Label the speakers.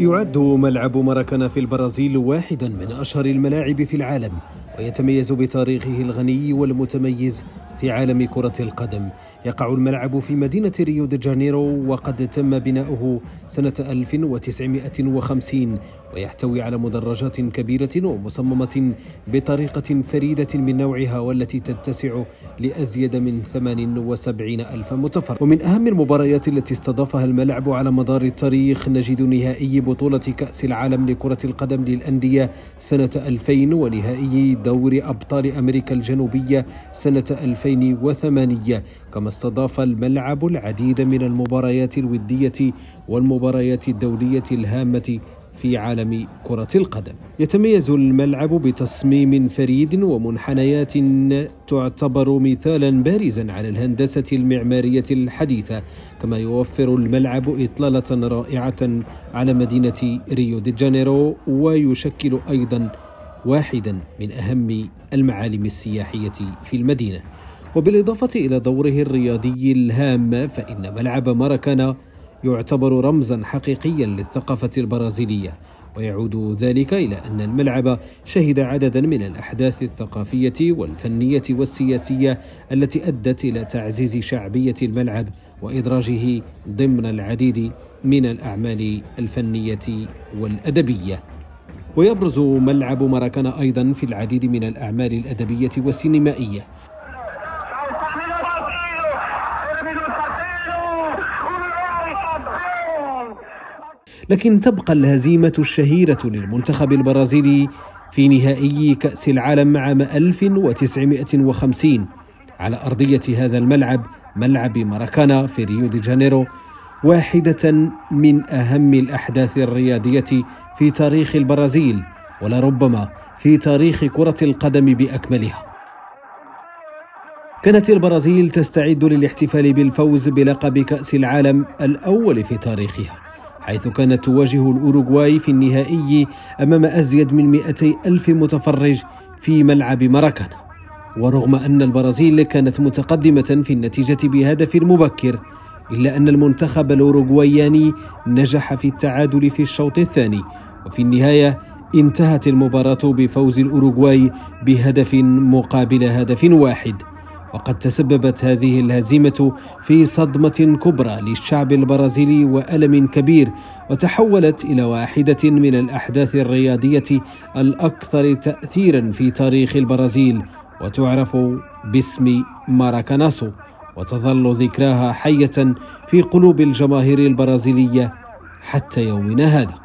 Speaker 1: يعد ملعب مراكانا في البرازيل واحدا من أشهر الملاعب في العالم ويتميز بتاريخه الغني والمتميز في عالم كرة القدم. يقع الملعب في مدينة ريو دي جانيرو وقد تم بناؤه سنة 1950 ويحتوي على مدرجات كبيرة ومصممة بطريقة فريدة من نوعها والتي تتسع لأزيد من 78 ألف متفرج ومن أهم المباريات التي استضافها الملعب على مدار التاريخ نجد نهائي بطولة كأس العالم لكرة القدم للأندية سنة 2000 ونهائي دور أبطال أمريكا الجنوبية سنة 2008 كما استضاف الملعب العديد من المباريات الودية والمباريات الدولية الهامة في عالم كرة القدم. يتميز الملعب بتصميم فريد ومنحنيات تعتبر مثالا بارزا على الهندسة المعمارية الحديثة، كما يوفر الملعب إطلالة رائعة على مدينة ريو دي جانيرو ويشكل أيضا واحدا من أهم المعالم السياحية في المدينة. وبالإضافة إلى دوره الرياضي الهام فإن ملعب ماراكانا يعتبر رمزا حقيقيا للثقافة البرازيلية ويعود ذلك إلى أن الملعب شهد عددا من الأحداث الثقافية والفنية والسياسية التي أدت إلى تعزيز شعبية الملعب وإدراجه ضمن العديد من الأعمال الفنية والأدبية. ويبرز ملعب مراكانا أيضا في العديد من الأعمال الأدبية والسينمائية لكن تبقى الهزيمة الشهيرة للمنتخب البرازيلي في نهائي كأس العالم عام 1950 على أرضية هذا الملعب ملعب ماراكانا في ريو دي جانيرو واحدة من أهم الأحداث الرياضية في تاريخ البرازيل ولربما في تاريخ كرة القدم بأكملها. كانت البرازيل تستعد للاحتفال بالفوز بلقب كأس العالم الأول في تاريخها. حيث كانت تواجه الأوروغواي في النهائي أمام أزيد من 200 ألف متفرج في ملعب مراكانا ورغم أن البرازيل كانت متقدمة في النتيجة بهدف مبكر إلا أن المنتخب الأوروغواياني نجح في التعادل في الشوط الثاني وفي النهاية انتهت المباراة بفوز الأوروغواي بهدف مقابل هدف واحد. وقد تسببت هذه الهزيمة في صدمة كبرى للشعب البرازيلي وألم كبير وتحولت إلى واحدة من الأحداث الرياضية الأكثر تاثيرا في تاريخ البرازيل وتعرف باسم ماراكاناسو وتظل ذكراها حية في قلوب الجماهير البرازيلية حتى يومنا هذا.